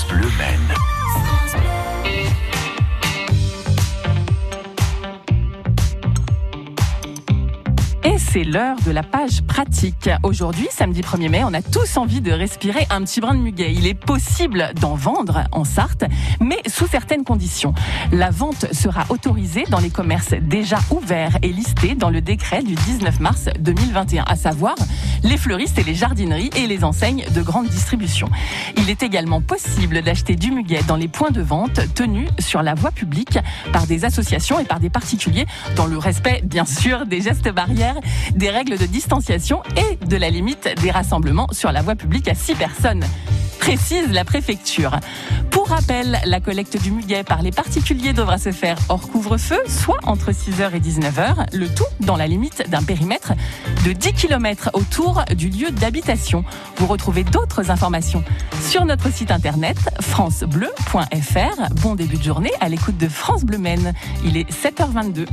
France Bleu Et c'est l'heure de la page pratique. Aujourd'hui, samedi 1er mai, on a tous envie de respirer un petit brin de muguet. Il est possible d'en vendre en Sarthe, mais sous certaines conditions. La vente sera autorisée dans les commerces déjà ouverts et listés dans le décret du 19 mars 2021, à savoir les fleuristes et les jardineries et les enseignes de grande distribution. Il est également possible d'acheter du muguet dans les points de vente tenus sur la voie publique par des associations et par des particuliers dans le respect, bien sûr, des gestes barrières, des règles de distanciation et de la limite des rassemblements sur la voie publique à 6 personnes précise la préfecture. Pour rappel, la collecte du muguet par les particuliers devra se faire hors couvre-feu, soit entre 6h et 19h, le tout dans la limite d'un périmètre de 10 km autour du lieu d'habitation. Vous retrouvez d'autres informations sur notre site internet francebleu.fr. Bon début de journée à l'écoute de France Bleu Maine. Il est 7h22.